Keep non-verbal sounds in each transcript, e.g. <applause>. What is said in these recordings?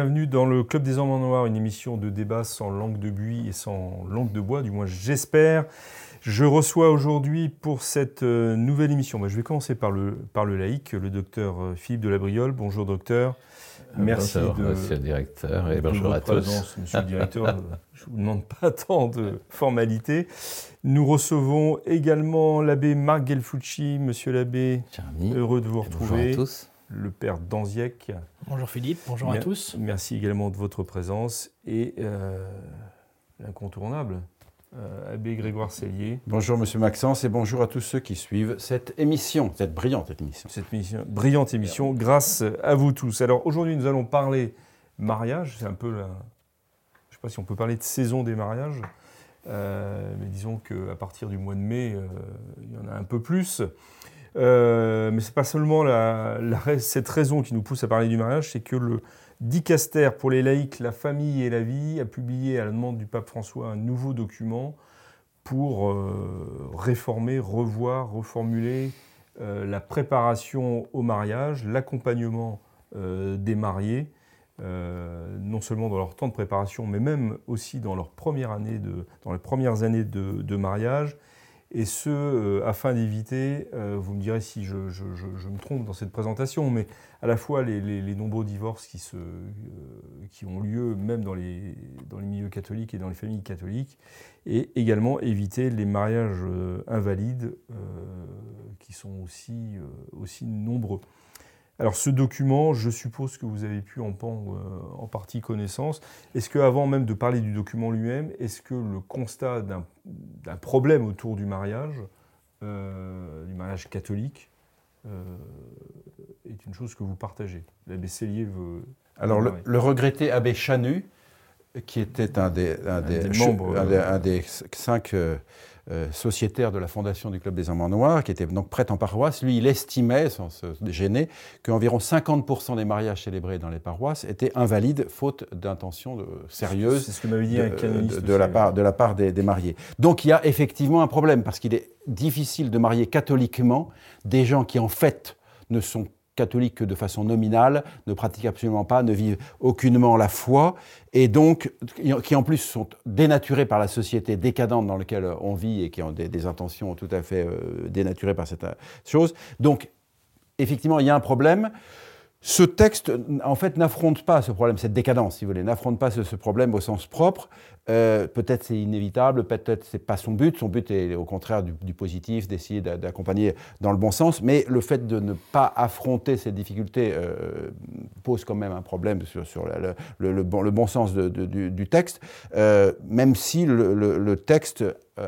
Bienvenue dans le Club des Hommes en Noir, une émission de débat sans langue de buis et sans langue de bois, du moins j'espère. Je reçois aujourd'hui pour cette euh, nouvelle émission, bah, je vais commencer par le, par le laïc, le docteur euh, Philippe Delabriole. Bonjour docteur. Merci bonjour, de, monsieur le directeur, et bonjour à tous. Monsieur le directeur, je ne vous demande pas <laughs> tant de formalités. Nous recevons également l'abbé Marc Gelfucci. Monsieur l'abbé, heureux de vous retrouver. Bonjour à tous le père Danziec. Bonjour Philippe, bonjour à tous. Merci également de votre présence et euh, l'incontournable, euh, Abbé Grégoire Cellier. Bonjour Monsieur Maxence et bonjour à tous ceux qui suivent cette émission, cette brillante émission. Cette émission, brillante émission, grâce à vous tous. Alors aujourd'hui nous allons parler mariage, c'est un peu la... Je ne sais pas si on peut parler de saison des mariages, euh, mais disons qu'à partir du mois de mai, il y en a un peu plus. Euh, mais ce n'est pas seulement cette raison qui nous pousse à parler du mariage, c'est que le dicaster pour les laïcs, la famille et la vie a publié à la demande du pape François un nouveau document pour euh, réformer, revoir, reformuler euh, la préparation au mariage, l'accompagnement des mariés, non seulement dans leur temps de préparation, mais même aussi dans, de, dans les premières années de mariage, et ce, euh, afin d'éviter, euh, vous me direz si je, me trompe dans cette présentation, mais à la fois les, nombreux divorces qui, se, euh, qui, ont lieu même dans les, dans les milieux catholiques et dans les familles catholiques, et également éviter les mariages invalides qui sont aussi, aussi nombreux. Alors ce document, je suppose que vous avez pu en, en partie connaissance. Est-ce qu'avant même de parler du document lui-même, est-ce que le constat d'un problème autour du mariage, euh, du mariage catholique, euh, est une chose que vous partagez? L'abbé Cellier veut... Alors le, regretté abbé Chanu, qui était un des, membres, un des, cinq... Euh, sociétaire de la fondation du Club des Amants Noirs, qui était donc prêtre en paroisse, lui, il estimait, sans se gêner, qu'environ 50% des mariages célébrés dans les paroisses étaient invalides, faute d'intention sérieuse ce que dit de, un de, la part, de la part des, des mariés. Donc il y a effectivement un problème, parce qu'il est difficile de marier catholiquement des gens qui, en fait, ne sont catholiques que de façon nominale, ne pratiquent absolument pas, ne vivent aucunement la foi, et donc qui en plus sont dénaturés par la société décadente dans laquelle on vit et qui ont des, intentions tout à fait euh, dénaturées par cette chose. Donc, effectivement, il y a un problème. Ce texte, en fait, n'affronte pas ce problème, cette décadence, si vous voulez, n'affronte pas ce, problème au sens propre. Euh, peut-être c'est inévitable, peut-être c'est pas son but. Son but est au contraire du, positif, d'essayer d'accompagner dans le bon sens. Mais le fait de ne pas affronter ces difficultés euh, pose quand même un problème sur, le, bon, sens du, texte, euh, même si le texte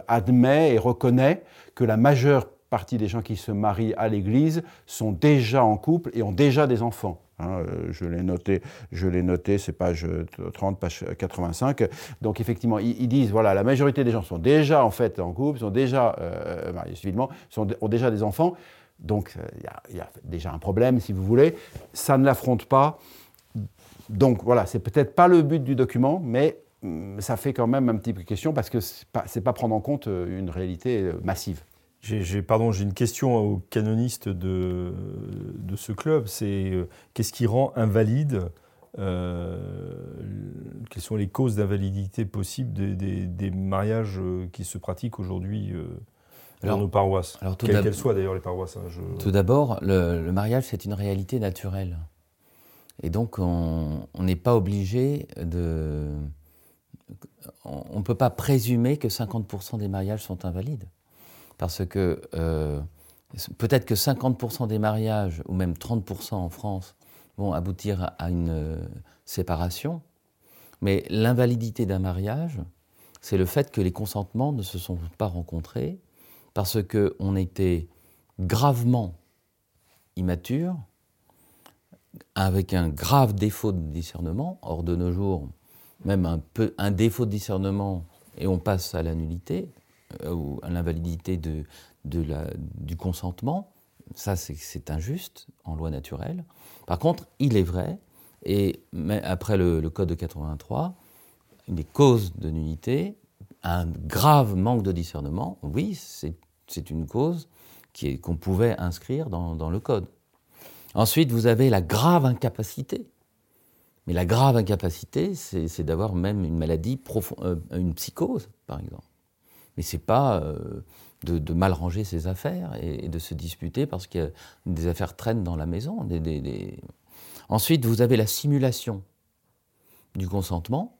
admet et reconnaît que la majeure partie des gens qui se marient à l'Église sont déjà en couple et ont déjà des enfants. Hein, euh, je l'ai noté, je l'ai noté, c'est page 30, page 85. Donc effectivement, ils, disent voilà, la majorité des gens sont déjà en fait en couple, sont déjà euh, mariés civilement, ont déjà des enfants. Donc euh, il y, a déjà un problème, si vous voulez. Ça ne l'affronte pas. Donc voilà, c'est peut-être pas le but du document, mais hum, ça fait quand même un petit peu question parce que c'est pas, pas prendre en compte une réalité massive. J'ai pardon, j'ai une question aux canonistes de, de ce club. C'est euh, qu'est-ce qui rend invalide euh, Quelles sont les causes d'invalidité possibles des, des, mariages euh, qui se pratiquent aujourd'hui dans nos paroisses? alors, Quelles qu'elles soient d'ailleurs les paroisses. Hein, tout d'abord, le, mariage c'est une réalité naturelle, et donc on n'est pas obligé de, on ne peut pas présumer que 50% des mariages sont invalides parce que euh, peut-être que 50% des mariages, ou même 30% en France, vont aboutir à une euh, séparation, mais l'invalidité d'un mariage, c'est le fait que les consentements ne se sont pas rencontrés parce qu'on était gravement immature, avec un grave défaut de discernement. Or, de nos jours, même un, un défaut de discernement et on passe à la nullité à l'invalidité du consentement, ça c'est injuste en loi naturelle. Par contre, il est vrai, et après le, Code de 83, une des causes de nullité, un grave manque de discernement, oui, c'est une cause qu'on pouvait inscrire dans, dans, le Code. Ensuite, vous avez la grave incapacité. Mais la grave incapacité, c'est d'avoir même une maladie profonde, euh, une psychose, par exemple. Mais c'est pas euh, de, mal ranger ses affaires et, de se disputer parce que des affaires traînent dans la maison. Ensuite, vous avez la simulation du consentement.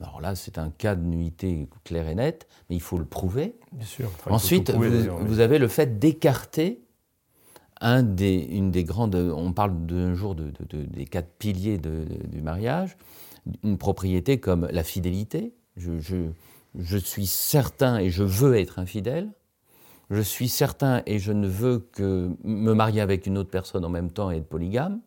Alors là, c'est un cas de nullité clair et net, mais il faut le prouver. Bien sûr. Ensuite, vous, avez le fait d'écarter un des, une des grandes. On parle d'un jour de, des quatre piliers du mariage. Une propriété comme la fidélité. je, je suis certain et je veux être infidèle, je suis certain et je ne veux que me marier avec une autre personne en même temps et être polygame,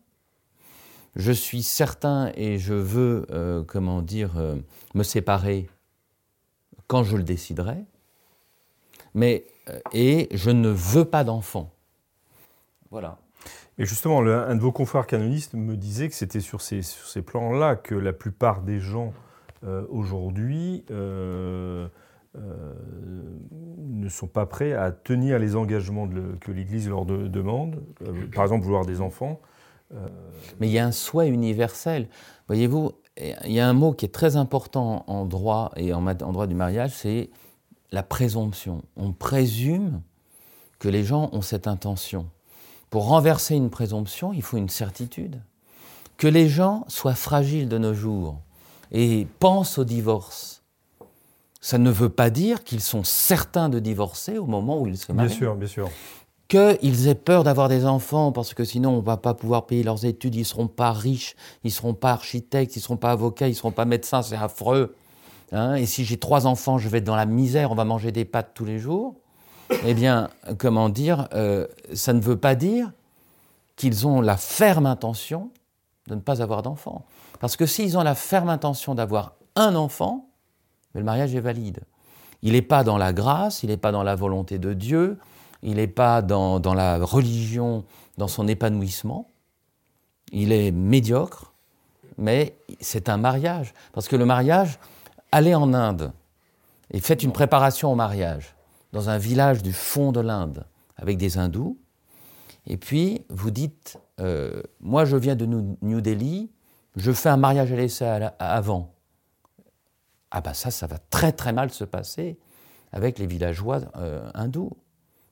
je suis certain et je veux, euh, comment dire, euh, me séparer quand je le déciderai, mais, euh, et je ne veux pas d'enfant. Voilà. Et justement, un de vos confrères canonistes me disait que c'était sur ces, plans-là que la plupart des gens aujourd'hui euh, euh, ne sont pas prêts à tenir les engagements que l'Église leur demande, par exemple vouloir des enfants. Mais il y a un souhait universel. Voyez-vous, il y a un mot qui est très important en droit et en droit du mariage, c'est la présomption. On présume que les gens ont cette intention. Pour renverser une présomption, il faut une certitude. Que les gens soient fragiles de nos jours, et pensent au divorce, ça ne veut pas dire qu'ils sont certains de divorcer au moment où ils se marient. Bien sûr, bien sûr. Qu'ils aient peur d'avoir des enfants parce que sinon on ne va pas pouvoir payer leurs études, ils ne seront pas riches, ils ne seront pas architectes, ils ne seront pas avocats, ils ne seront pas médecins, c'est affreux. Hein. et si j'ai trois enfants, je vais être dans la misère, on va manger des pâtes tous les jours. Eh bien, comment dire, euh, ça ne veut pas dire qu'ils ont la ferme intention de ne pas avoir d'enfants. Parce que s'ils ont la ferme intention d'avoir un enfant, le mariage est valide. Il n'est pas dans la grâce, il n'est pas dans la volonté de Dieu, il n'est pas dans, la religion, dans son épanouissement. Il est médiocre, mais c'est un mariage. Parce que le mariage, allez en Inde et faites une préparation au mariage dans un village du fond de l'Inde avec des hindous. Et puis vous dites, euh, moi je viens de New Delhi, je fais un mariage à l'essai avant. Ah ben ça, ça va très très mal se passer avec les villageois euh, hindous.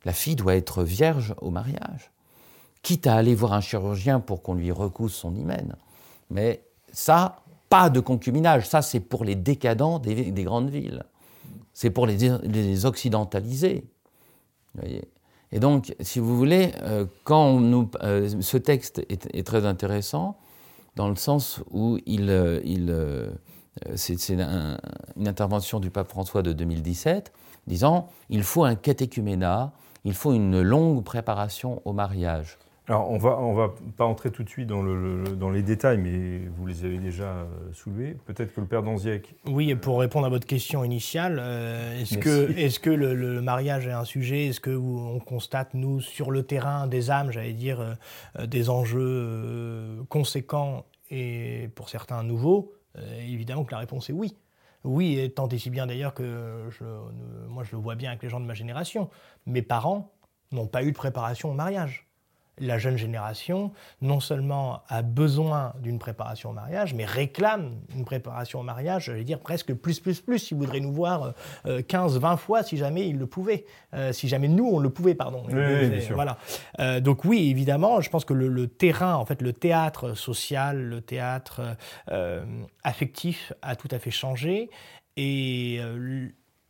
La fille doit être vierge au mariage, quitte à aller voir un chirurgien pour qu'on lui recouse son hymen. Mais ça, pas de concubinage, ça c'est pour les décadents des, grandes villes. C'est pour les, occidentalisés. Et donc, si vous voulez, euh, quand nous, euh, ce texte est, très intéressant, dans le sens où il, euh, euh, c'est une intervention du pape François de 2017, disant il faut un catéchuménat, il faut une longue préparation au mariage. Alors, on va, on va pas entrer tout de suite dans, le, dans les détails, mais vous les avez déjà euh, soulevés. Peut-être que le père Danziec. Oui, et pour répondre à votre question initiale, est-ce que, est que le, mariage est un sujet? Est-ce que on constate, nous, sur le terrain des âmes, j'allais dire, des enjeux conséquents et pour certains nouveaux, euh, évidemment que la réponse est oui. Oui, et tant et si bien d'ailleurs que je, moi je le vois bien avec les gens de ma génération. Mes parents n'ont pas eu de préparation au mariage la jeune génération, non seulement a besoin d'une préparation au mariage, mais réclame une préparation au mariage, je vais dire presque plus, plus, plus. Il voudrait nous voir 15, euh, 20 fois si jamais il le pouvait. Euh, si jamais nous, on le pouvait, pardon. Oui, bien sûr. Voilà. Euh, donc oui, évidemment, je pense que le, terrain, en fait, le théâtre social, le théâtre affectif a tout à fait changé. Et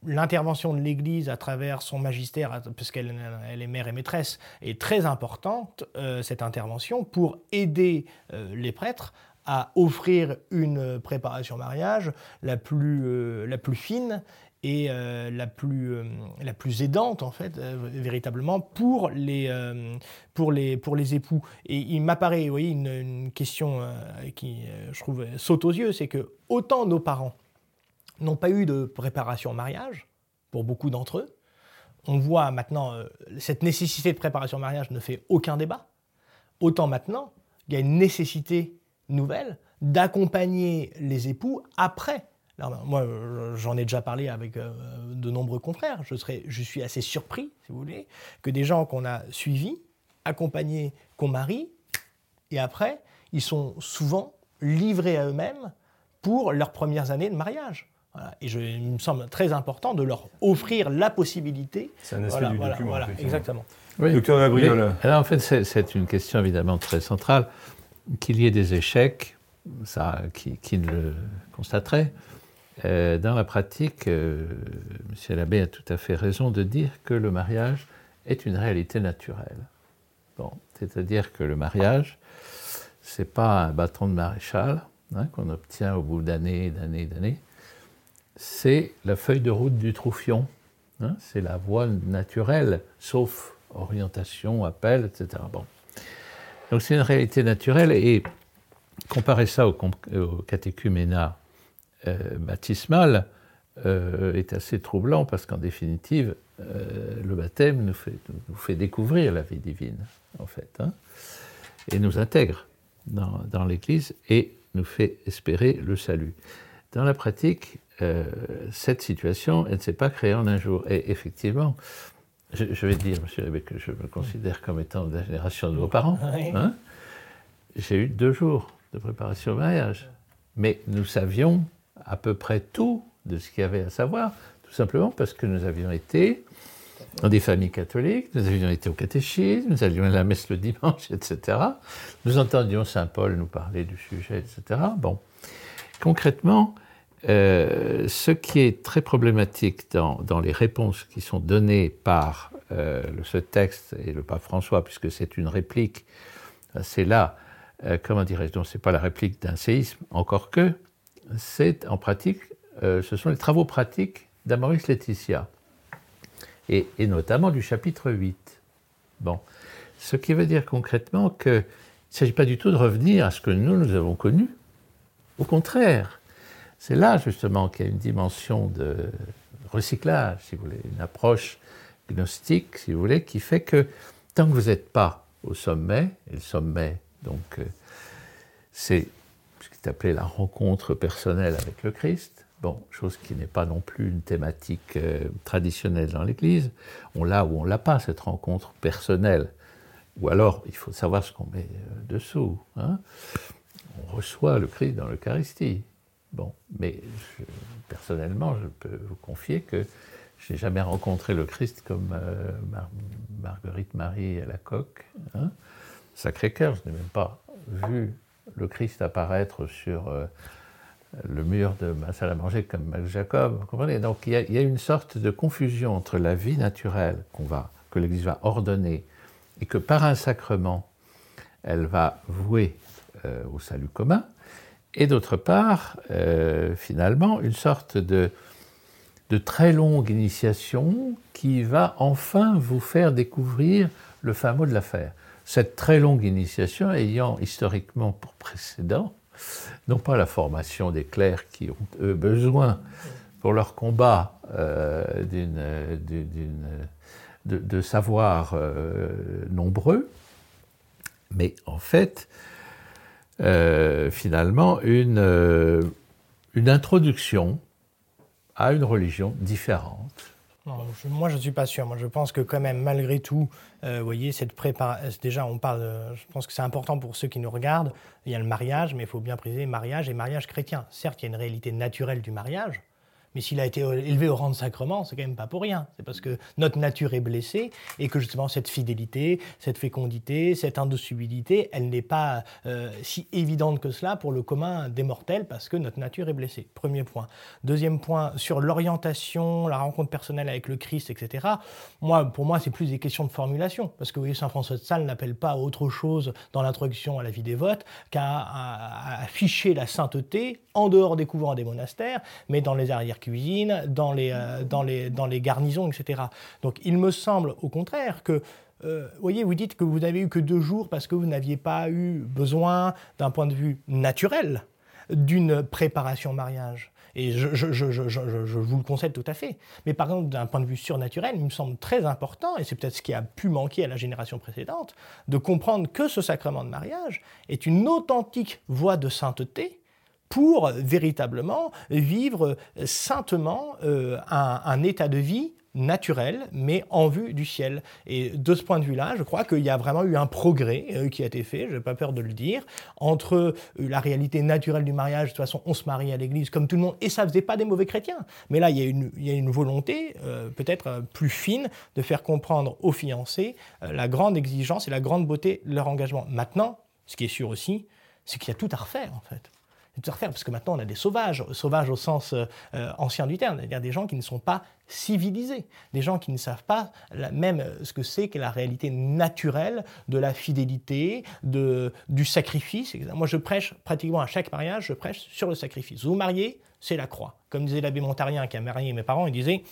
l'intervention de l'Église à travers son magistère, puisqu'elle elle est mère et maîtresse, est très importante, euh, cette intervention, pour aider euh, les prêtres à offrir une préparation mariage la plus, la plus fine et la, plus, aidante, en fait, véritablement, pour les époux. Et il m'apparaît, vous voyez, une, une question qui, je trouve, saute aux yeux, c'est que autant nos parents n'ont pas eu de préparation au mariage, pour beaucoup d'entre eux, on voit maintenant, euh, cette nécessité de préparation au mariage ne fait aucun débat. Autant maintenant, il y a une nécessité nouvelle d'accompagner les époux après. Alors, moi, j'en ai déjà parlé avec euh, de nombreux confrères. Je suis assez surpris, si vous voulez, que des gens qu'on a suivis, accompagnés, qu'on marie, et après, ils sont souvent livrés à eux-mêmes pour leurs premières années de mariage. Et je, il me semble très important de leur offrir la possibilité. C'est un aspect du document. Voilà, exactement. Docteur Gabriel. Alors en fait, c'est une question évidemment très centrale. Qu'il y ait des échecs, ça, qui, qui le constaterait. Euh, dans la pratique, euh, M. Labbé a tout à fait raison de dire que le mariage est une réalité naturelle. Bon, c'est-à-dire que le mariage, c'est pas un bâton de maréchal hein, qu'on obtient au bout d'années, d'années, d'années c'est la feuille de route du Troufion. Hein, c'est la voie naturelle, sauf orientation, appel, etc. Bon. Donc c'est une réalité naturelle et comparer ça au, catéchuménat euh, baptismal euh, est assez troublant parce qu'en définitive, euh, le baptême nous fait, nous fait, découvrir la vie divine, en fait, hein, et nous intègre dans, dans l'Église et nous fait espérer le salut. Dans la pratique, euh, cette situation, elle ne s'est pas créée en un jour. Et effectivement, je, vais dire, monsieur Rebecque, que je me considère comme étant de la génération de vos parents. Hein. J'ai eu deux jours de préparation au mariage. Mais nous savions à peu près tout de ce qu'il y avait à savoir, tout simplement parce que nous avions été dans des familles catholiques, nous avions été au catéchisme, nous allions à la messe le dimanche, etc. Nous entendions Saint Paul nous parler du sujet, etc. Bon, concrètement, euh, ce qui est très problématique dans, les réponses qui sont données par euh, ce texte et le pape François, puisque c'est une réplique, c'est là, euh, comment dirais-je, donc c'est pas la réplique d'un séisme, encore que, c'est en pratique, ce sont les travaux pratiques d'Amoris Laetitia, et, et, notamment du chapitre 8. Bon, ce qui veut dire concrètement qu'il ne s'agit pas du tout de revenir à ce que nous, nous avons connu, au contraire, c'est là justement qu'il y a une dimension de recyclage, si vous voulez, une approche gnostique, si vous voulez, qui fait que tant que vous n'êtes pas au sommet, et le sommet, donc, euh, c'est ce qui est appelé la rencontre personnelle avec le Christ, bon, chose qui n'est pas non plus une thématique euh, traditionnelle dans l'Église, on l'a ou on l'a pas, cette rencontre personnelle. Ou alors, il faut savoir ce qu'on met euh, dessous. Hein. On reçoit le Christ dans l'Eucharistie. Bon, mais personnellement, je peux vous confier que je n'ai jamais rencontré le Christ comme euh, Marguerite Marie à la coque. Hein. Sacré-Cœur, je n'ai même pas vu le Christ apparaître sur euh, le mur de ma salle à manger comme Jacob. Vous comprenez? Donc il y, a, une sorte de confusion entre la vie naturelle va, que l'Église va ordonner et que par un sacrement, elle va vouer euh, au salut commun, et d'autre part, euh, finalement, une sorte de, de très longue initiation qui va enfin vous faire découvrir le fin mot de l'affaire. Cette très longue initiation ayant historiquement pour précédent, non pas la formation des clercs qui ont eux besoin pour leur combat euh, de, de, savoirs euh, nombreux, mais en fait euh, finalement une, euh, une introduction à une religion différente. moi, je ne suis pas sûr. Moi, je pense que quand même, malgré tout, euh, voyez, cette préparation... Déjà, on parle... je pense que c'est important pour ceux qui nous regardent. Il y a le mariage, mais il faut bien préciser mariage et mariage chrétien. Certes, il y a une réalité naturelle du mariage, Mais s'il a été élevé au rang de sacrement, c'est quand même pas pour rien. C'est parce que notre nature est blessée et que justement cette fidélité, cette fécondité, cette indocibilité, elle n'est pas euh, si évidente que cela pour le commun des mortels parce que notre nature est blessée. Premier point. Deuxième point, sur l'orientation, la rencontre personnelle avec le Christ, etc. Moi, pour moi, c'est plus des questions de formulation. Parce que vous voyez, Saint François de Sales n'appelle pas autre chose dans l'introduction à la vie dévote qu'à afficher la sainteté en dehors des couvents et des monastères, mais dans les arrières-cuisines, dans les, euh, dans, les, garnisons, etc. Donc il me semble au contraire que euh, voyez, vous dites que vous n'avez eu que deux jours parce que vous n'aviez pas eu besoin, d'un point de vue naturel, d'une préparation mariage. Et je, vous le concède tout à fait. Mais par contre, d'un point de vue surnaturel, il me semble très important, et c'est peut-être ce qui a pu manquer à la génération précédente, de comprendre que ce sacrement de mariage est une authentique voie de sainteté pour véritablement vivre saintement euh, un état de vie naturel, mais en vue du ciel. Et de ce point de vue-là, je crois qu'il y a vraiment eu un progrès euh, qui a été fait, je n'ai pas peur de le dire, entre euh, la réalité naturelle du mariage, de toute façon on se marie à l'église comme tout le monde, et ça ne faisait pas des mauvais chrétiens. Mais là, il y a une, volonté peut-être plus fine de faire comprendre aux fiancés la grande exigence et la grande beauté de leur engagement. Maintenant, ce qui est sûr aussi, c'est qu'il y a tout à refaire en fait tout à refaire, parce que maintenant on a des sauvages, sauvages au sens ancien du terme, c'est-à-dire des gens qui ne sont pas civilisés, des gens qui ne savent pas même ce que c'est que la réalité naturelle de la fidélité, de, du sacrifice. Moi, je prêche pratiquement à chaque mariage, je prêche sur le sacrifice. Vous mariez, c'est la croix. Comme disait l'abbé Montarien qui a marié mes parents, il disait,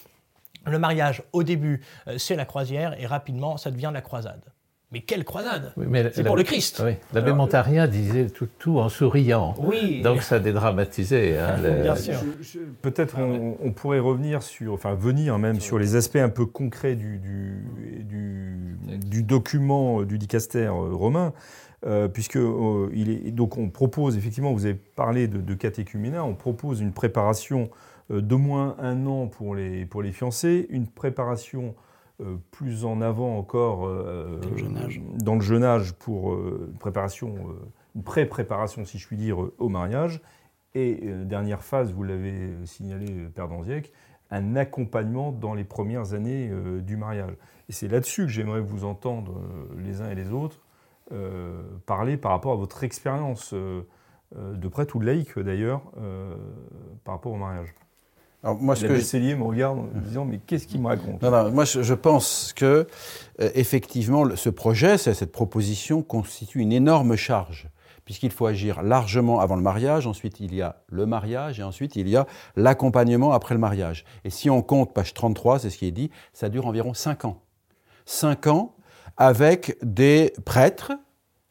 le mariage, au début, euh, c'est la croisière, et rapidement, ça devient la croisade. Mais quelle croisade C'est pour le Christ. Oui. L'abbé Montarien disait tout, tout, en souriant. Oui. Donc ça dédramatisait. Hein, <laughs> Bien sûr. Peut-être on, pourrait revenir sur, enfin venir même sur les aspects un peu concrets du, du, du, document du dicaster euh, romain. Euh, puisque euh, il est, donc on propose effectivement, vous avez parlé de, de catéchuménat, on propose une préparation d'au moins un an pour les, pour les fiancés, une préparation euh, plus en avant encore euh, dans, le jeune âge pour euh, une préparation, une pré-préparation, si je puis dire, au mariage. Et dernière phase, vous l'avez signalé, Père Danziec, un accompagnement dans les premières années du mariage. Et c'est là-dessus que j'aimerais vous entendre, les uns et les autres, parler par rapport à votre expérience de prêtre ou de laïque d'ailleurs, par rapport au mariage. Alors, moi, ce que je... me regarde en disant mais qu'est-ce qu'il me raconte Moi, je, pense que euh, effectivement, ce projet, cette proposition constitue une énorme charge puisqu'il faut agir largement avant le mariage, ensuite il y a le mariage, et ensuite il y a l'accompagnement après le mariage. Et si on compte, page 33, c'est ce qui est dit, ça dure environ 5 ans. 5 ans avec des prêtres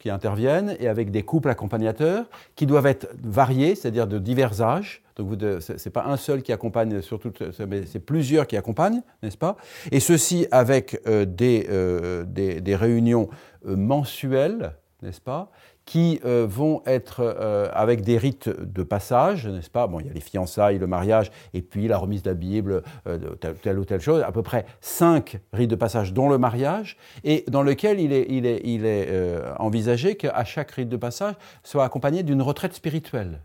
qui interviennent et avec des couples accompagnateurs qui doivent être variés, c'est-à-dire de divers âges, donc ce n'est pas un seul qui accompagne, surtout, mais c'est plusieurs qui accompagnent, n'est-ce pas? Et ceci avec euh, des, euh, des, des, réunions euh, mensuelles, n'est-ce pas qui vont être avec des rites de passage, n'est-ce pas Bon, il y a les fiançailles, le mariage, et puis la remise de la Bible, telle, telle, ou telle chose, à peu près cinq rites de passage, dont le mariage, et dans lequel il est, il est, il est envisagé qu'à chaque rite de passage soit accompagné d'une retraite spirituelle.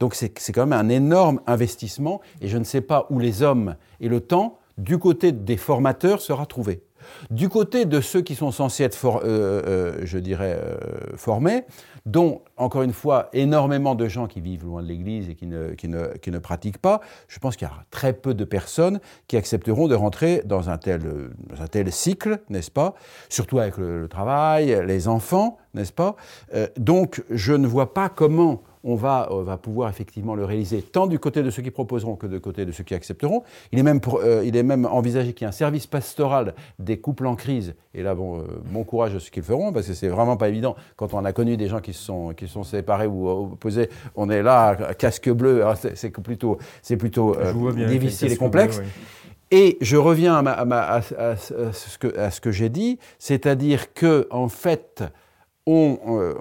Donc c'est quand même un énorme investissement et je ne sais pas où les hommes et le temps, du côté des formateurs, sera trouvé. Du côté de ceux qui sont censés être, euh, euh, je dirais, euh, formés, dont, encore une fois, énormément de gens qui vivent loin de l'Église et qui ne, qui, ne, qui ne, pratiquent pas, je pense qu'il y a très peu de personnes qui accepteront de rentrer dans un tel, un tel cycle, n'est-ce pas? Surtout avec le, le, travail, les enfants, n'est-ce pas? Donc, je ne vois pas comment on va, va, pouvoir effectivement le réaliser tant du côté de ceux qui proposeront que du côté de ceux qui accepteront. Il est même, euh, il est même envisagé qu'il y ait un service pastoral des couples en crise. Et là, bon, euh, bon courage à ceux qui le feront, parce que c'est vraiment pas évident. Quand on a connu des gens qui se sont, qui sont séparés ou opposés, on est là, casque bleu, c'est plutôt, c'est plutôt euh, difficile et complexe. Et je reviens à, ce que, à ce que j'ai dit, c'est-à-dire que, en fait, euh,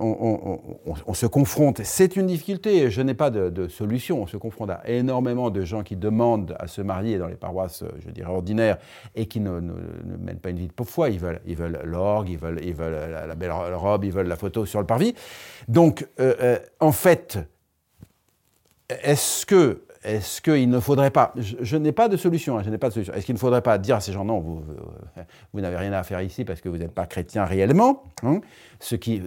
on, se confronte, c'est une difficulté, je n'ai pas de, solution, on se confronte à énormément de gens qui demandent à se marier dans les paroisses, je dirais, ordinaires, et qui ne, mènent pas une vie de pauvre foi, ils veulent ils veulent l'orgue, ils veulent, ils veulent la, belle robe, ils veulent la photo sur le parvis. Donc, euh, euh, en fait, est-ce que est-ce qu'il ne faudrait pas, je, n'ai pas de solution, hein, je n'ai pas de solution. Est-ce qu'il ne faudrait pas dire à ces gens non, vous, vous n'avez rien à faire ici parce que vous n'êtes pas chrétien réellement, hein, ce, qui,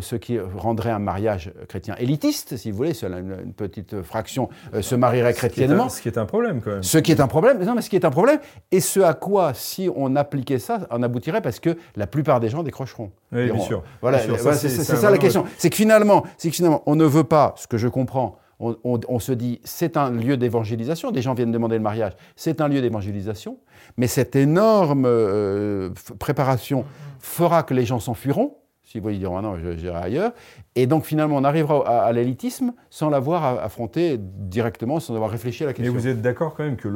ce qui rendrait un mariage chrétien élitiste, si vous voulez, seule une, petite fraction euh, se marierait chrétiennement. Ce qui, est un, problème quand même. Ce qui est un problème, non, mais ce qui est un problème, et ce à quoi, si on appliquait ça, on aboutirait parce que la plupart des gens décrocheront. Oui, bien sûr. Voilà, c'est ça, la question. C'est que finalement, c'est que finalement, on ne veut pas, ce que je comprends on, se dit c'est un lieu d'évangélisation, des gens viennent demander le mariage, c'est un lieu d'évangélisation, mais cette énorme euh, préparation fera que les gens s'enfuiront, si vous dire ah non, j'irai ailleurs, et donc finalement on arrivera à, l'élitisme sans l'avoir affronté directement, sans avoir réfléchi à la question. Mais vous êtes d'accord quand même que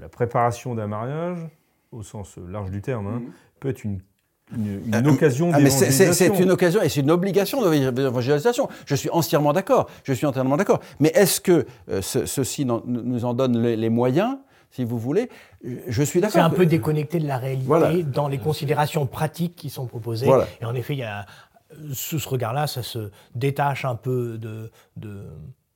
la préparation d'un mariage, au sens large du terme, hein, mm-hmm. peut être une une, euh, occasion ah, d'évangélisation. C'est une occasion et c'est une obligation d'évangélisation. Je suis entièrement d'accord. Je suis entièrement d'accord. Mais est-ce que euh, ceci nous en donne les, moyens si vous voulez, je suis d'accord. C'est un peu déconnecté de la réalité dans les considérations pratiques qui sont proposées. Et en effet, il y a, sous ce regard-là, ça se détache un peu de, de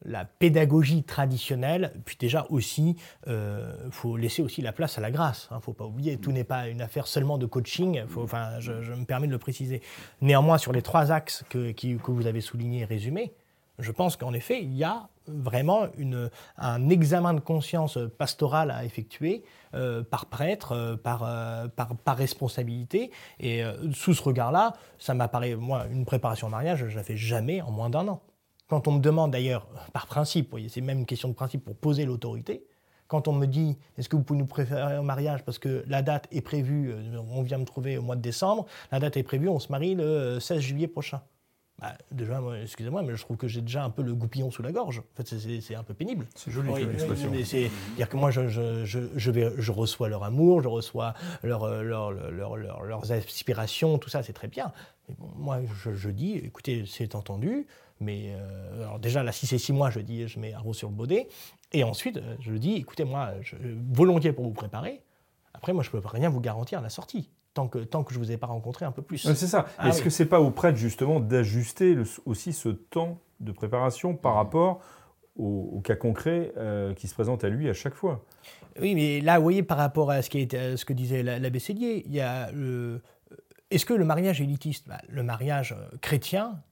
la pédagogie traditionnelle, puis déjà aussi, il euh, faut laisser aussi la place à la grâce. Il hein, ne faut pas oublier, tout n'est pas une affaire seulement de coaching, enfin, je, me permets de le préciser. Néanmoins, sur les trois axes que, que vous avez soulignés et résumés, je pense qu'en effet, il y a vraiment un examen de conscience pastorale à effectuer euh, par prêtre, euh, par, par, par, responsabilité. Et sous ce regard-là, ça m'apparaît, moi, une préparation au mariage, je ne la fais jamais en moins d'un an. Quand on me demande d'ailleurs, par principe, c'est même une question de principe pour poser l'autorité, quand on me dit est-ce que vous pouvez nous préférer un mariage parce que la date est prévue, euh, on vient me trouver au mois de décembre, la date est prévue, on se marie le 16 juillet prochain. Bah, déjà, excusez-moi, mais je trouve que j'ai déjà un peu le goupillon sous la gorge. En fait, c'est un peu pénible. C'est joli oui, expression. C'est-à-dire que moi, je, je, je, vais, je, reçois leur amour, je reçois leur, leur, leur, leurs aspirations, tout ça, c'est très bien. Mais bon, moi, je, dis, écoutez, c'est entendu, mais euh, alors déjà, là, si c'est six mois, je dis, je mets un rose sur le baudet. Et ensuite, euh, je dis, écoutez, moi, je, volontiers pour vous préparer. Après, moi, je ne peux rien vous garantir à la sortie. Tant que, tant que je ne vous ai pas rencontré un peu plus. c'est ça. Ah Est-ce que ce n'est pas au prêtre, justement, d'ajuster aussi ce temps de préparation par rapport au, cas concret euh, qui se présente à lui à chaque fois? Oui, mais là, vous voyez, par rapport à ce, qui est, ce que disait l'abbé Sédier, il y a Est-ce que le mariage est élitiste bah, Le mariage chrétien,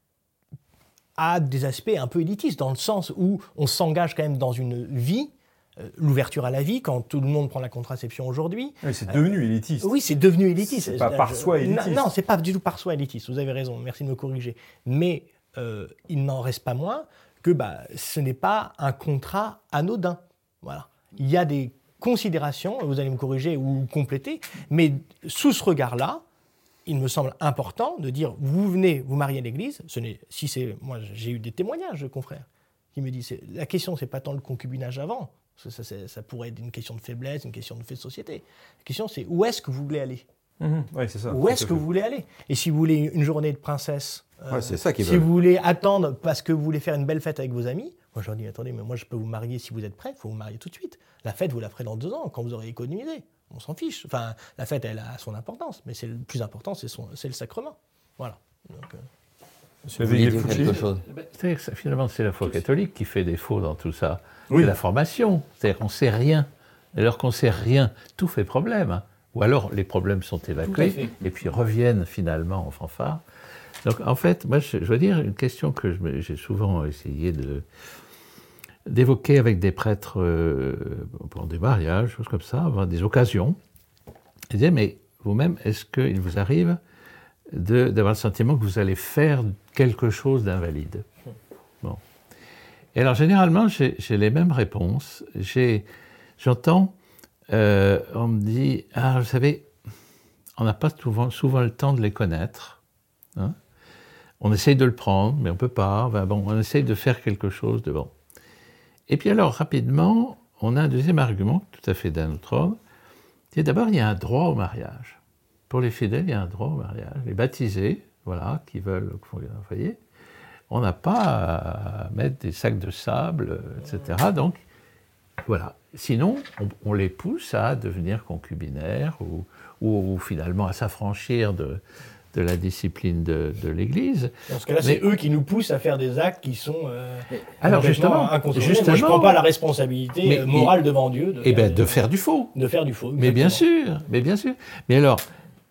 a des aspects un peu élitistes, dans le sens où on s'engage quand même dans une vie, euh, l'ouverture à la vie, quand tout le monde prend la contraception aujourd'hui. Oui, c'est devenu élitiste. oui, c'est devenu élitiste. C'est pas par soi élitiste. Non, c'est pas du tout par soi élitiste, vous avez raison, merci de me corriger. Mais euh, il n'en reste pas moins que bah, ce n'est pas un contrat anodin. Voilà. Il y a des considérations, vous allez me corriger ou compléter, mais sous ce regard-là, il me semble important de dire vous venez vous marier à l'Église. Ce n'est si c'est moi j'ai eu des témoignages de confrères qui me disent la question c'est pas tant le concubinage avant. Ça, ça, pourrait être une question de faiblesse, une question de fait de société. La question c'est où est-ce que vous voulez aller? Mmh ça, Où est-ce que vous voulez aller? Et si vous voulez une journée de princesse, euh, ça si vous voulez attendre parce que vous voulez faire une belle fête avec vos amis, moi je leur dis attendez, mais moi je peux vous marier si vous êtes prêt, il faut vous marier tout de suite. La fête vous la ferez dans deux ans quand vous aurez économisé on s'en fiche. Enfin, la fête, elle a son importance, mais c'est le plus important, c'est le sacrement. Voilà. Donc, euh, quelque chose Finalement, c'est la foi catholique qui fait défaut dans tout ça. Oui. la formation. C'est-à-dire qu'on ne sait rien. Et alors qu'on ne sait rien, tout fait problème. Hein. Ou alors les problèmes sont évacués et puis reviennent finalement en fanfare. Donc en fait, moi, je, je veux dire une question que j'ai souvent essayé de, d'évoquer avec des prêtres euh, pour des mariages, choses comme ça, des occasions. Il disait, mais vous-même, est-ce qu'il vous arrive d'avoir le sentiment que vous allez faire quelque chose d'invalide? Bon. Et alors, généralement, j'ai les mêmes réponses. J'entends, euh, on me dit, ah, vous savez, on n'a pas souvent, souvent, le temps de les connaître. Hein. on essaye de le prendre, mais on ne peut pas. on essaye de faire quelque chose de bon. Et puis alors, rapidement, on a un deuxième argument, tout à fait d'un autre ordre, c'est d'abord, il y a un droit au mariage. Pour les fidèles, il y a un droit au mariage. Les baptisés, voilà, qui veulent, vous voyez, on n'a pas à mettre des sacs de sable, etc. Donc, voilà. Sinon, on, les pousse à devenir concubinaires ou, finalement à s'affranchir de, de la discipline de, de l'Église. Dans ce cas-là, c'est eux qui nous poussent à faire des actes qui sont euh, Alors, justement, incontournables. justement- Moi, je ne prends pas la responsabilité Mais morale devant Dieu de, Eh bien, faire, de faire du faux. de faire du faux. Mais bien sûr, mais bien sûr. Mais alors,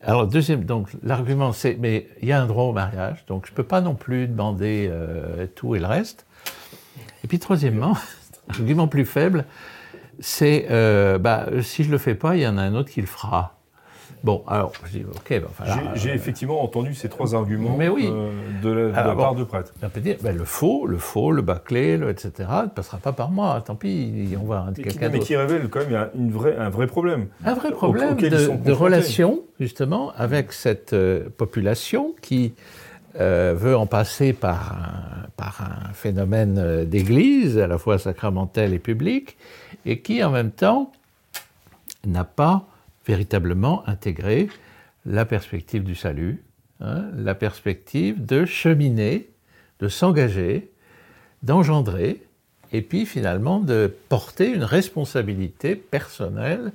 alors deuxième, donc l'argument c'est, mais il y a un droit au mariage, donc je peux pas non plus demander euh, tout et le reste. Et puis troisièmement, <laughs> l'argument plus faible, c'est, euh, bah, si je le fais pas, il y en a un autre qui le fera. Bon, alors je dis, ok, ben, enfin, J'ai j'ai effectivement entendu ces trois arguments Mais oui. euh, de la, de la part de prêtres. on peut dire, ben, le faux, le faux, le bâclé, le etc. ne passera pas par moi. Tant pis, on va quelqu'un mais qui révèle quand même une vraie, un vrai problème. Un vrai problème de, de relation, justement, avec cette euh, population qui euh, veut en passer par un, par un phénomène euh, d'église, à la fois sacramentel et public, et qui, en même temps, n'a pas véritablement intégré la perspective du salut, hein, la perspective de cheminer, de s'engager, d'engendrer, et puis finalement de porter une responsabilité personnelle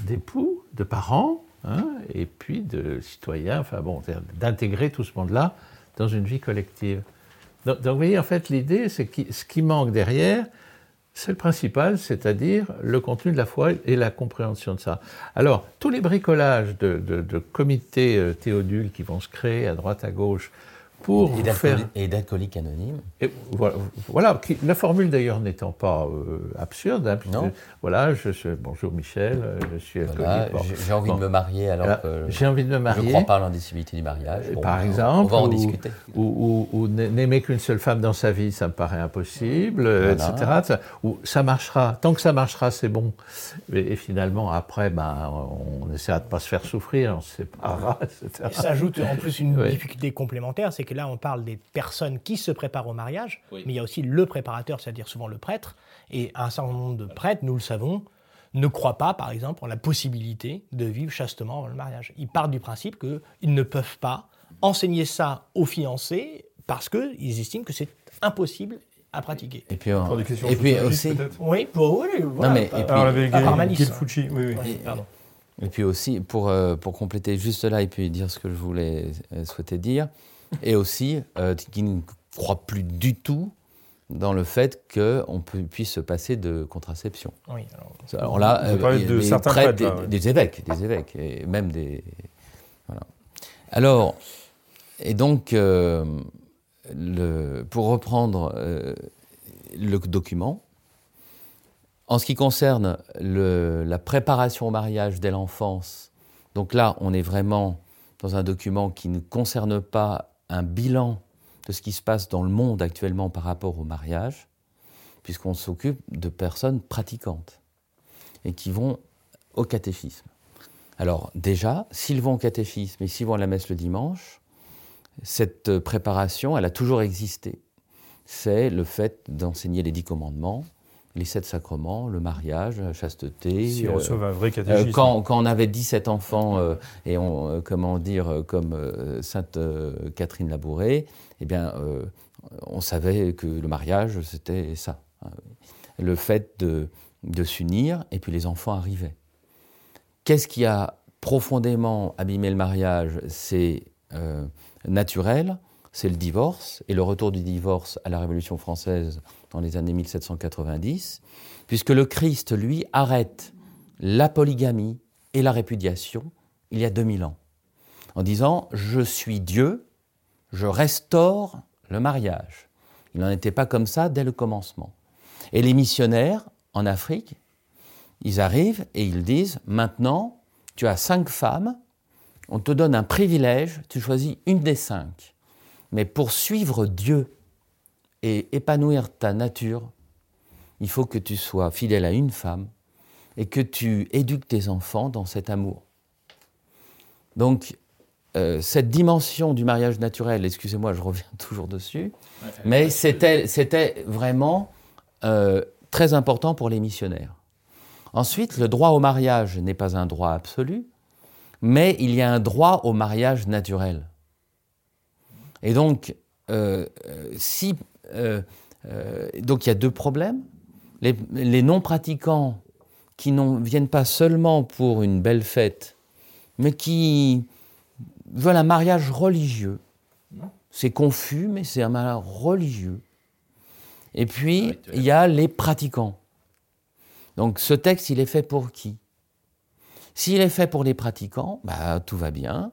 d'époux, de parents, hein, et puis de citoyens, enfin bon, d'intégrer tout ce monde-là dans une vie collective. Donc, donc, vous voyez, en fait, l'idée, c'est que ce qui manque derrière, c'est le principal, c'est-à-dire le contenu de la foi et la compréhension de ça. Alors, tous les bricolages de, comités euh, théodules qui vont se créer à droite à gauche pour Et faire... Et d'alcooliques anonymes. Et voilà, voilà, qui- la formule d'ailleurs n'étant pas euh, absurde. hein, puisque, Non. Voilà, je suis, bonjour Michel, euh, je suis Voilà, alcoolique. Bon. j'ai- envie Bon. de me marier alors Voilà, que J'ai envie de me je marier. crois pas à l'indicibilité du mariage. Bon, par exemple, on va en ou- discuter. Ou, ou- ou n'aimer qu'une seule femme dans sa vie, ça me paraît impossible, euh, Voilà. etc. Ça- ou ça marchera, tant que ça marchera, c'est bon. Et, et finalement, après, ben, on essaiera de ne pas se faire souffrir, on se séparera, etc. Et s'ajoute en plus une Ouais. difficulté complémentaire, c'est que là, on parle des personnes qui se préparent au mariage, Oui. mais il y a aussi le préparateur, c'est-à-dire souvent le prêtre. Et un certain nombre de prêtres, nous le savons, ne croient pas, par exemple, en la possibilité de vivre chastement avant le mariage. Ils partent du principe qu'ils ne peuvent pas enseigner ça aux fiancés parce qu'ils estiment que c'est impossible à pratiquer. Et puis, on- Pour des questions et puis aussi, peut-être Oui, pour, oui, voilà, mais- et puis- par. Guy Fucci, oui, oui. Oui, pardon. Et puis aussi, pour, euh, pour compléter juste là et puis dire ce que je voulais euh, souhaiter dire, et aussi euh, qui ne croit plus du tout dans le fait qu'on puisse se passer de contraception. Oui, alors, Alors là, On a de des certains prêtres, là, des, évêques, des évêques, et même des. Voilà. Alors, et donc, euh, le, pour reprendre euh, le document, en ce qui concerne le- la préparation au mariage dès l'enfance, donc là, on est vraiment dans un document qui ne concerne pas un bilan de ce qui se passe dans le monde actuellement par rapport au mariage, puisqu'on s'occupe de personnes pratiquantes et qui vont au catéchisme. Alors déjà, s'ils vont au catéchisme et s'ils vont à la messe le dimanche, cette préparation, elle a toujours existé. C'est le fait d'enseigner les dix commandements, les sept sacrements, le mariage, la chasteté. S'ils euh, reçoivent un vrai euh, catéchisme. quand, quand on avait 17 enfants, euh, et on, comment dire, comme euh, Sainte euh, Catherine Labouré, eh bien, on savait que le mariage, c'était ça. hein. Le fait de, de s'unir, et puis les enfants arrivaient. Qu'est-ce qui a profondément abîmé le mariage? C'est naturel, c'est le divorce, et le retour du divorce à la Révolution française dans les années 1790, puisque le Christ, lui, arrête la polygamie et la répudiation il y a 2000 ans, en disant Je suis Dieu, je restaure le mariage. Il n'en était pas comme ça dès le commencement. Et les missionnaires en Afrique, ils arrivent et ils disent Maintenant, tu as cinq femmes, on te donne un privilège, tu choisis une des cinq. Mais pour suivre Dieu et épanouir ta nature, il faut que tu sois fidèle à une femme et que tu éduques tes enfants dans cet amour. Donc, euh, cette dimension du mariage naturel, excusez-moi, je reviens <laughs> toujours dessus, mais c'était vraiment euh, très important pour les missionnaires. Ensuite, le droit au mariage n'est pas un droit absolu, mais il y a un droit au mariage naturel. Et donc, euh, si, euh, euh, donc il y a deux problèmes. Les, les non-pratiquants qui ne viennent pas seulement pour une belle fête, mais qui veulent un mariage religieux. C'est confus, mais c'est un mariage religieux. Et puis, il y a les pratiquants. Donc ce texte, il est fait pour qui? S'il est fait pour les pratiquants, bah, tout va bien.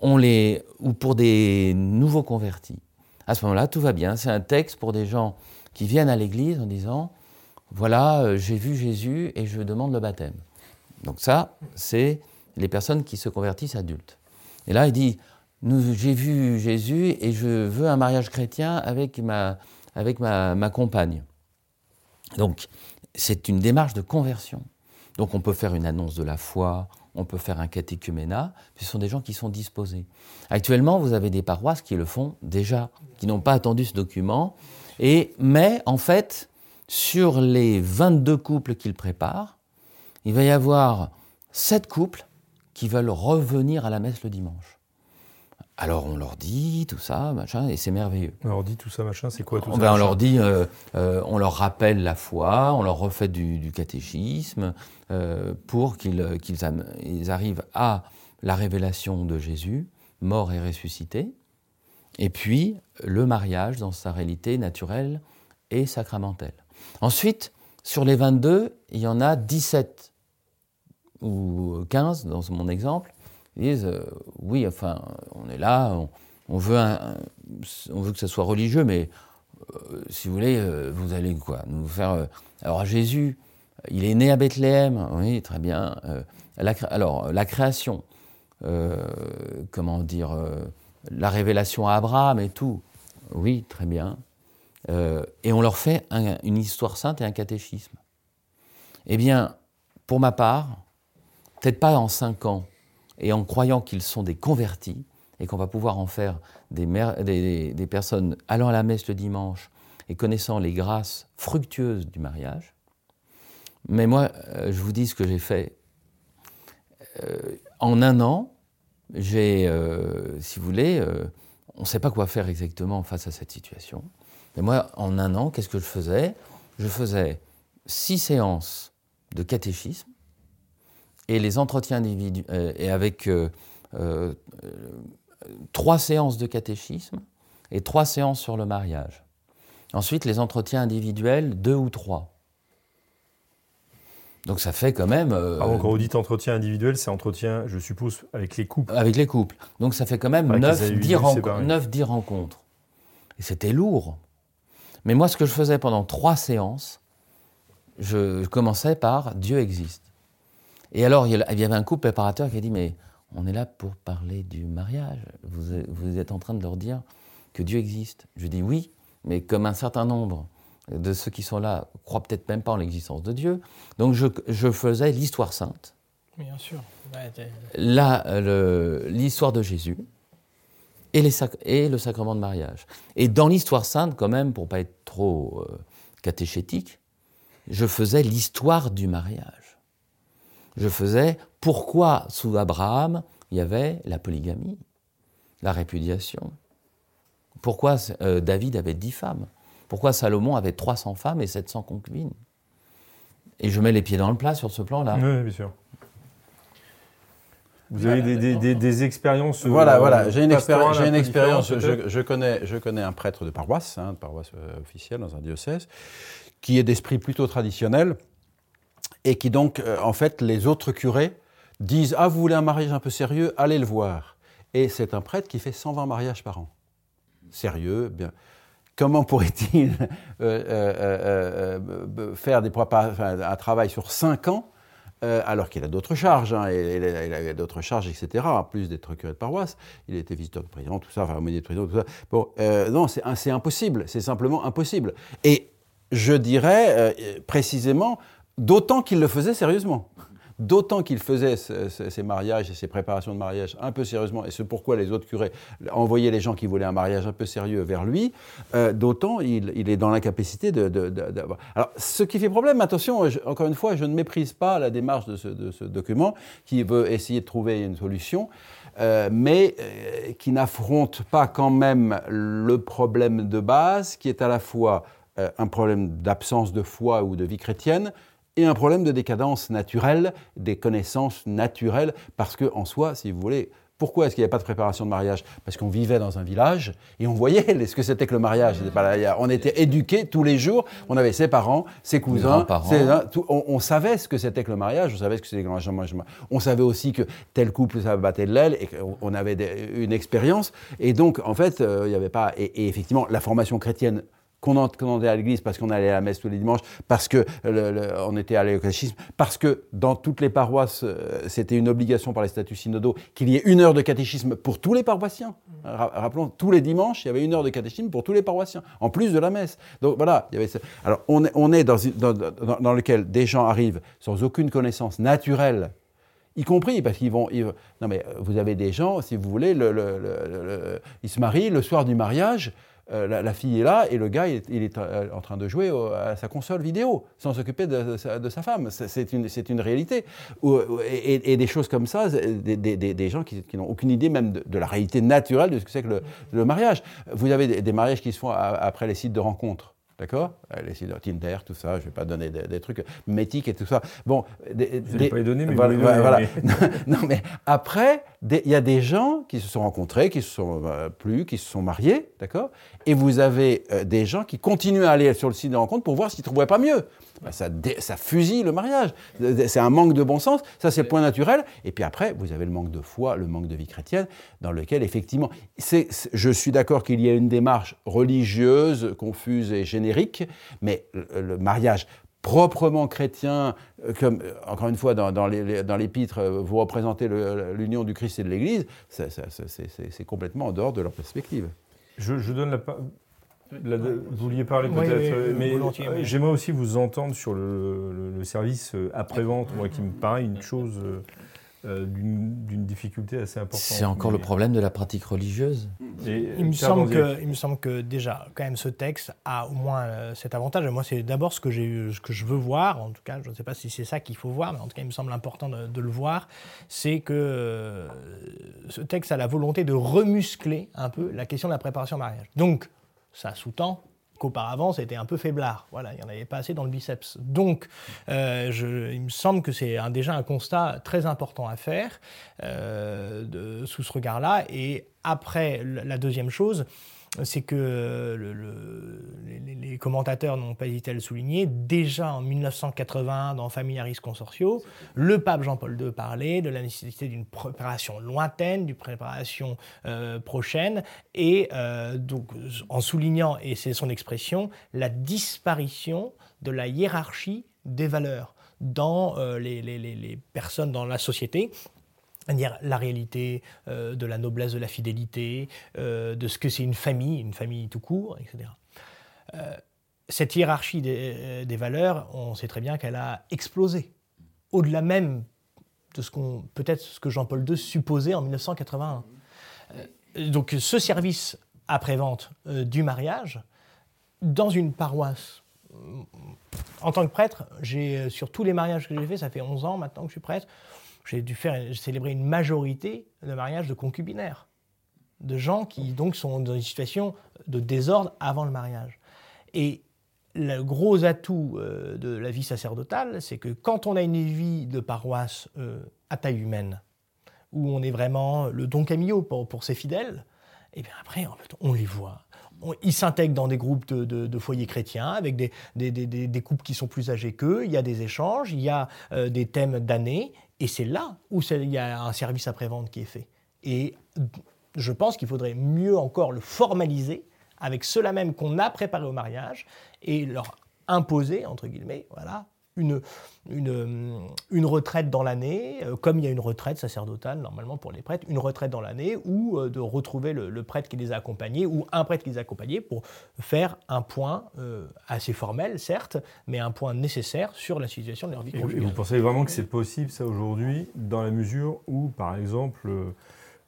On les, ou pour des nouveaux convertis. À ce moment-là, tout va bien. C'est un texte pour des gens qui viennent à l'église en disant, voilà, euh, j'ai vu Jésus et je demande le baptême. Donc ça, c'est les personnes qui se convertissent adultes. Et là, il dit, j'ai vu Jésus et je veux un mariage chrétien avec ma, avec ma, compagne. Donc, c'est une démarche de conversion. Donc, on peut faire une annonce de la foi, on peut faire un catéchuménat, ce sont des gens qui sont disposés. Actuellement, vous avez des paroisses qui le font déjà, qui n'ont pas attendu ce document, et, mais en fait, sur les 22 couples qu'ils préparent, il va y avoir 7 couples qui veulent revenir à la messe le dimanche. Alors on leur dit tout ça, machin, et c'est merveilleux. On leur dit tout ça, machin, c'est quoi tout ça ben, On leur dit, euh, euh, on leur rappelle la foi, on leur refait du, catéchisme euh, pour qu'ils arrivent à la révélation de Jésus, mort et ressuscité, et puis le mariage dans sa réalité naturelle et sacramentelle. Ensuite, sur les 22, il y en a 17 ou 15 dans mon exemple ils disent euh, oui, enfin, on est là, on, veut, on veut que ce soit religieux, mais euh, si vous voulez, euh, vous allez quoi Nous faire. alors Jésus, il est né à Bethléem, oui, très bien. alors la création, comment dire, la révélation à Abraham et tout, oui, très bien. et on leur fait une histoire sainte et un catéchisme. Eh bien, pour ma part, peut-être pas en cinq ans, et en croyant qu'ils sont des convertis et qu'on va pouvoir en faire des, personnes allant à la messe le dimanche et connaissant les grâces fructueuses du mariage. Mais moi, euh, je vous dis ce que j'ai fait. Euh, en un an, j'ai, euh, si vous voulez, on ne sait pas quoi faire exactement face à cette situation. Mais moi, en un an, qu'est-ce que je faisais? Je faisais six séances de catéchisme et les entretiens individuels, euh, et avec euh, euh, trois séances de catéchisme et trois séances sur le mariage. Ensuite, les entretiens individuels, deux ou trois. Donc ça fait quand même. Euh, quand vous dites entretien individuel, c'est entretien, je suppose, avec les couples. Avec les couples. Donc ça fait quand même 9-10 rencontres. Et c'était lourd. Mais moi, ce que je faisais pendant trois séances, je commençais par Dieu existe. Et alors, il y avait un couple préparateur qui a dit Mais on est là pour parler du mariage. Vous, êtes en train de leur dire que Dieu existe. Je dis Oui, mais comme un certain nombre de ceux qui sont là croient peut-être même pas en l'existence de Dieu, donc je, faisais l'histoire sainte. Bien sûr. l'histoire de Jésus et, les et, le sacrement de mariage. Et dans l'histoire sainte, quand même, pour pas être trop euh, catéchétique, je faisais l'histoire du mariage je faisais pourquoi sous Abraham il y avait la polygamie, la répudiation? Pourquoi euh, David avait dix femmes? Pourquoi Salomon avait 300 femmes et 700 concubines? Et je mets les pieds dans le plat sur ce plan-là. Oui, bien sûr. Vous avez des, expériences euh, Voilà, voilà. J'ai une, une expérience. Je, connais, je connais un prêtre de paroisse, hein, de paroisse euh, officielle dans un diocèse, qui est d'esprit plutôt traditionnel et qui donc, euh, en fait, les autres curés disent Ah, vous voulez un mariage un peu sérieux Allez le voir. Et c'est un prêtre qui fait 120 mariages par an. Sérieux, bien. Comment pourrait-il euh, euh, faire des, un travail sur 5 ans alors qu'il a d'autres charges, hein, il, a, d'autres charges, etc., en plus d'être curé de paroisse, il était visiteur de président, tout ça, enfin, de président, tout ça. Bon, non, c'est impossible, c'est simplement impossible. Et je dirais précisément, D'autant qu'il le faisait sérieusement. D'autant qu'il faisait ces mariages et ces préparations de mariage un peu sérieusement, et c'est pourquoi les autres curés envoyaient les gens qui voulaient un mariage un peu sérieux vers lui, euh, d'autant il, est dans l'incapacité de, Alors, ce qui fait problème, attention, encore une fois, je ne méprise pas la démarche de ce, document qui veut essayer de trouver une solution. Euh, mais euh, qui n'affronte pas quand même le problème de base, qui est à la fois un problème d'absence de foi ou de vie chrétienne, et un problème de décadence naturelle, des connaissances naturelles, parce que en soi, si vous voulez, Pourquoi est-ce qu'il n'y avait pas de préparation de mariage? Parce qu'on vivait dans un village et on voyait ce que c'était que le mariage. on était éduqués tous les jours. On avait ses parents, ses cousins, on, savait ce que c'était que le mariage. On savait ce que c'était que le On savait aussi que tel couple ça battait de l'aile et qu'on avait une expérience. Et donc, en fait, euh, il n'y avait pas. et effectivement, la formation chrétienne qu'on entendait à l'église parce qu'on allait à la messe tous les dimanches, parce qu'on on était allé au catéchisme, parce que dans toutes les paroisses, euh, c'était une obligation par les statuts synodaux qu'il y ait une heure de catéchisme pour tous les paroissiens. Rappelons, tous les dimanches, il y avait une heure de catéchisme pour tous les paroissiens, en plus de la messe. Donc voilà, Alors on est, dans, dans, lequel des gens arrivent sans aucune connaissance naturelle y compris parce qu'ils vont, Non, mais vous avez des gens, si vous voulez, le, ils se marient le soir du mariage. Euh, la, fille est là et le gars, il, est euh, en train de jouer à sa console vidéo, sans s'occuper de, sa femme. C'est une, une, réalité. Et, des choses comme ça, des, gens qui, n'ont aucune idée même de, la réalité naturelle de ce que c'est que le, mariage. Vous avez des, mariages qui se font après les sites de rencontres. D'accord? Les sites de Tinder, tout ça, je ne vais pas donner des, trucs métiques et tout ça. Bon, des, je vais pas les donner, mais voilà. <laughs> non, mais après, il y a des gens qui se sont rencontrés, qui se sont euh, plus, qui se sont mariés, d'accord? Et vous avez euh, des gens qui continuent à aller sur le site de rencontre pour voir s'ils ne trouveraient pas mieux. Bah, ça, ça, fusille le mariage. C'est un manque de bon sens, ça c'est le point naturel. Et puis après, vous avez le manque de foi, le manque de vie chrétienne, dans lequel effectivement, je suis d'accord qu'il y a une démarche religieuse, confuse et générique, mais le, mariage proprement chrétien, euh, comme euh, encore une fois dans, l'épître, euh, vous représentez l'union du Christ et de l'Église, c'est complètement en dehors de leur perspective. Je, je donne la, vous vouliez parler peut-être, mais j'aimerais aussi vous entendre sur le, service euh, après-vente, moi qui me paraît une chose d'une difficulté assez importante. C'est encore le problème de la pratique religieuse. il, me semble que, il me semble que déjà, quand même, ce texte a au moins cet avantage. Moi, c'est d'abord ce, que ce que je veux voir, en tout cas, je ne sais pas si c'est ça qu'il faut voir, mais en tout cas, il me semble important de, de le voir, c'est que ce texte a la volonté de remuscler un peu la question de la préparation au mariage. Donc, ça sous-tend qu'auparavant c'était un peu faiblard. Voilà, il n'y en avait pas assez dans le biceps. Donc, euh, il me semble que c'est déjà un constat très important à faire euh, sous ce regard-là. Et après, la deuxième chose, c'est que les, commentateurs n'ont pas hésité à le souligner. Déjà en 1980, dans Familiaris Consortio, le pape Jean-Paul II parlait de la nécessité d'une préparation lointaine, d'une préparation euh, prochaine, et euh, donc en soulignant, et c'est son expression, la disparition de la hiérarchie des valeurs dans euh, les, personnes dans la société dire la réalité euh, de la noblesse de la fidélité, euh, de ce que c'est une famille, une famille tout court, etc. Euh, cette hiérarchie des, valeurs, on sait très bien qu'elle a explosé, au-delà même de ce qu'on peut-être ce que Jean-Paul II supposait en 1981. donc ce service après-vente du mariage, dans une paroisse, en tant que prêtre, j'ai sur tous les mariages que j'ai faits, ça fait 11 ans maintenant que je suis prêtre, j'ai dû faire célébrer une majorité de mariages de concubinaires, de gens qui donc sont dans une situation de désordre avant le mariage. Et le gros atout euh, de la vie sacerdotale, c'est que quand on a une vie de paroisse euh, à taille humaine, où on est vraiment le don Camillo pour, ses fidèles, et eh bien après, on les voit. ils s'intègrent dans des groupes de, foyers chrétiens avec des, couples qui sont plus âgés qu'eux. Il y a des échanges, il y a euh, des thèmes d'années. Et c'est là où il y a un service après-vente qui est fait. Et je pense qu'il faudrait mieux encore le formaliser avec ceux-là même qu'on a préparé au mariage et leur imposer, entre guillemets, voilà, une, une, retraite dans l'année, euh, comme il y a une retraite sacerdotale normalement pour les prêtres, une retraite dans l'année, ou euh, de retrouver le, prêtre qui les a accompagnés, ou un prêtre qui les a accompagnés pour faire un point euh, assez formel, certes, mais un point nécessaire sur la situation de leur vie conjugale. vous pensez vraiment que c'est possible ça aujourd'hui, dans la mesure où, par exemple, euh,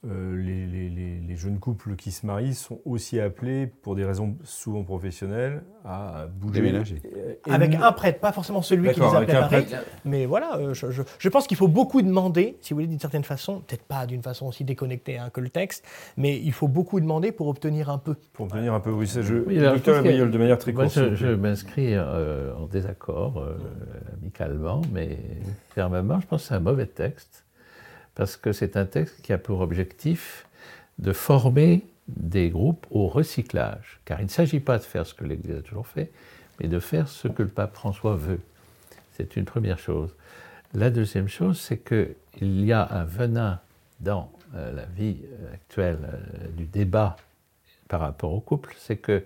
les, jeunes couples qui se marient sont aussi appelés, pour des raisons souvent professionnelles, à bouger. Déménager. Avec un prêtre, pas forcément celui qui les appelle à Paris. Mais voilà, euh, je, pense qu'il faut beaucoup demander, si vous voulez, d'une certaine façon, peut-être pas d'une façon aussi déconnectée hein, que le texte, mais il faut beaucoup demander pour obtenir un peu. Pour obtenir un peu, oui. Ça, je, docteur de manière très courte. Je, je m'inscris euh, en désaccord, amicalement, mais fermement. Je pense que c'est un mauvais texte parce que c'est un texte qui a pour objectif de former des groupes au recyclage. Car il ne s'agit pas de faire ce que l'Église a toujours fait, mais de faire ce que le pape François veut. C'est une première chose. La deuxième chose, c'est qu'il y a un venin dans euh, la vie euh, actuelle euh, du débat par rapport au couple, c'est que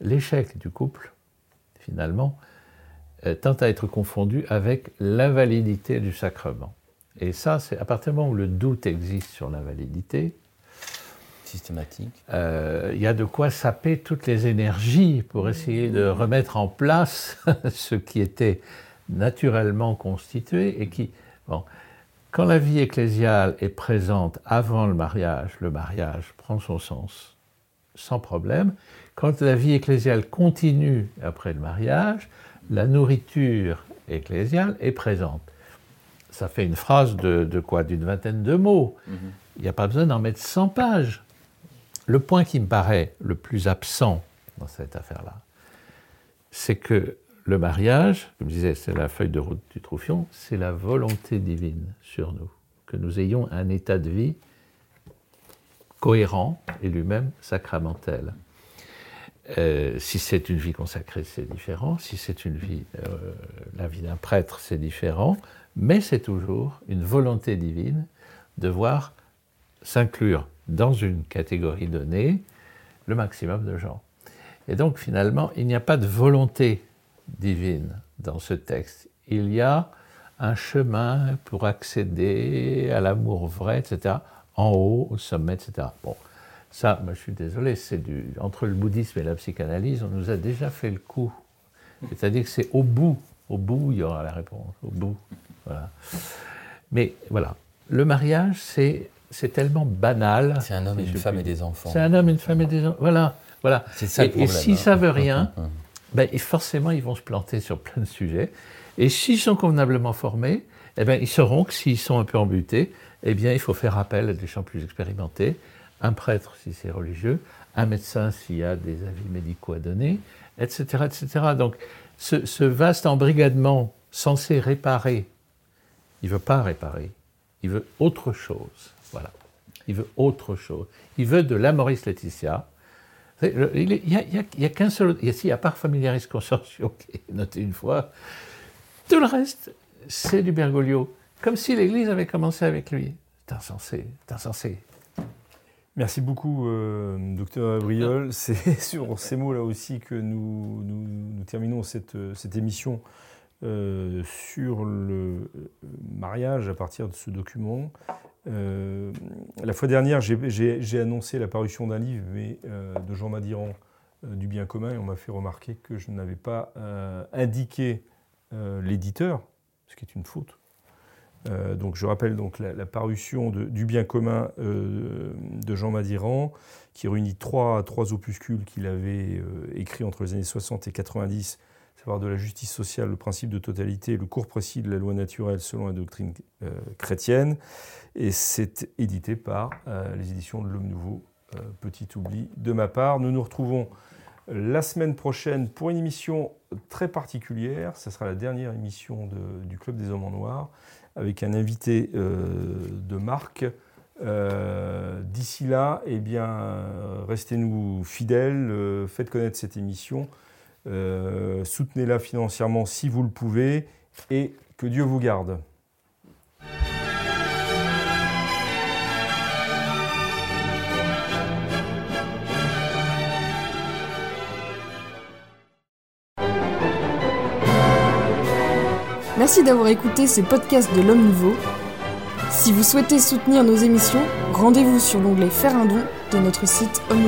l'échec du couple, finalement, tend à être confondu avec l'invalidité du sacrement. Et ça, c'est à partir du moment où le doute existe sur l'invalidité, systématique. il y a de quoi saper toutes les énergies pour essayer de remettre en place <laughs> ce qui était naturellement constitué et qui... Bon, quand la vie ecclésiale est présente avant le mariage, le mariage prend son sens sans problème. Quand la vie ecclésiale continue après le mariage, la nourriture ecclésiale est présente. Ça fait une phrase de, quoi? D'une vingtaine de mots. Mhm. Il n'y a pas besoin d'en mettre 100 pages. Le point qui me paraît le plus absent dans cette affaire-là, c'est que le mariage, comme je disais, c'est la feuille de route du Troufion, c'est la volonté divine sur nous, que nous ayons un état de vie cohérent et lui-même sacramentel. Euh, si c'est une vie consacrée, c'est différent. Si c'est une vie, euh, la vie d'un prêtre, c'est différent. Mais c'est toujours une volonté divine de voir s'inclure dans une catégorie donnée le maximum de gens. Et donc finalement, il n'y a pas de volonté divine dans ce texte. Il y a un chemin pour accéder à l'amour vrai, etc., en haut, au sommet, etc. Bon, ça, moi je suis désolé, c'est du entre le bouddhisme et la psychanalyse, on nous a déjà fait le coup. C'est-à-dire que c'est au bout, au bout, il y aura la réponse, au bout. Voilà. Mais voilà, le mariage, c'est c'est tellement banal. C'est un homme et une femme et des enfants. C'est un homme, une femme et des enfants. Voilà, voilà. C'est ça le problème. Et s'ils ne hein. savent rien, <laughs> ben, forcément, ils vont se planter sur plein de sujets. Et s'ils sont convenablement formés, eh ben, ils sauront que s'ils sont un peu embutés, eh bien, il faut faire appel à des gens plus expérimentés, un prêtre si c'est religieux, un médecin s'il y a des avis médicaux à donner, etc. etc. Donc, ce, ce vaste embrigadement censé réparer, il ne veut pas réparer, il veut autre chose. Voilà. Il veut autre chose. Il veut de la Maurice Laetitia, il n'y a, qu'un seul. Ici, à part Familiaris Consortio, qui est noté une fois, tout le reste, c'est du Bergoglio. Comme si l'Église avait commencé avec lui. C'est insensé, c'est insensé. Merci beaucoup, euh, docteur Abriol. C'est <laughs> sur ces mots-là aussi que nous, nous, terminons cette, cette émission euh, sur le mariage à partir de ce document. Euh, la fois dernière, j'ai annoncé la parution d'un livre mais, euh, de Jean Madiran euh, du bien commun et on m'a fait remarquer que je n'avais pas indiqué l'éditeur, ce qui est une faute. donc je rappelle donc la, parution du bien commun de Jean Madiran, qui réunit trois opuscules qu'il avait écrits entre les années 60 et 90 savoir de la justice sociale, le principe de totalité, le cours précis de la loi naturelle selon la doctrine chrétienne. Et c'est édité par euh, les éditions de l'Homme Nouveau. Euh, petit oubli de ma part. Nous nous retrouvons la semaine prochaine pour une émission très particulière. Ce sera la dernière émission du Club des Hommes en Noir avec un invité euh, de marque. D'ici là, eh bien, restez-nous fidèles, faites connaître cette émission, soutenez-la financièrement si vous le pouvez et que Dieu vous garde. Merci d'avoir écouté ces podcasts de l'Homme Nouveau. Si vous souhaitez soutenir nos émissions, rendez-vous sur l'onglet Faire un don de notre site homme